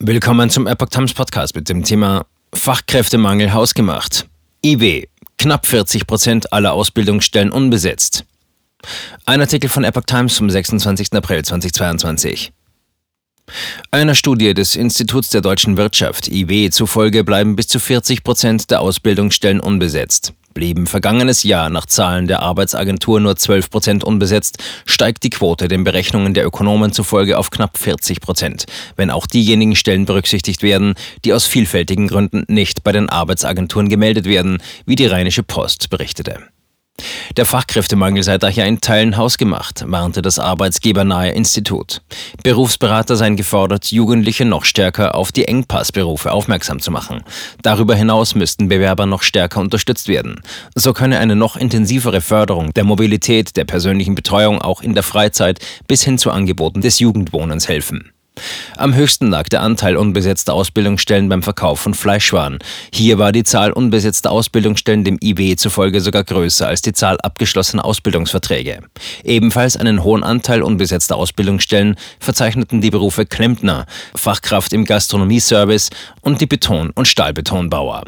Willkommen zum Epoch Times Podcast mit dem Thema Fachkräftemangel hausgemacht. IB. Knapp 40 Prozent aller Ausbildungsstellen unbesetzt. Ein Artikel von Epoch Times vom 26. April 2022. Einer Studie des Instituts der deutschen Wirtschaft IW zufolge bleiben bis zu 40 Prozent der Ausbildungsstellen unbesetzt. Blieben vergangenes Jahr nach Zahlen der Arbeitsagentur nur 12 Prozent unbesetzt, steigt die Quote den Berechnungen der Ökonomen zufolge auf knapp 40 Prozent, wenn auch diejenigen Stellen berücksichtigt werden, die aus vielfältigen Gründen nicht bei den Arbeitsagenturen gemeldet werden, wie die Rheinische Post berichtete. Der Fachkräftemangel sei daher in Teilen hausgemacht, warnte das arbeitsgebernahe Institut. Berufsberater seien gefordert, Jugendliche noch stärker auf die Engpassberufe aufmerksam zu machen. Darüber hinaus müssten Bewerber noch stärker unterstützt werden. So könne eine noch intensivere Förderung der Mobilität, der persönlichen Betreuung auch in der Freizeit bis hin zu Angeboten des Jugendwohnens helfen. Am höchsten lag der Anteil unbesetzter Ausbildungsstellen beim Verkauf von Fleischwaren. Hier war die Zahl unbesetzter Ausbildungsstellen dem IW zufolge sogar größer als die Zahl abgeschlossener Ausbildungsverträge. Ebenfalls einen hohen Anteil unbesetzter Ausbildungsstellen verzeichneten die Berufe Klempner, Fachkraft im Gastronomieservice und die Beton- und Stahlbetonbauer.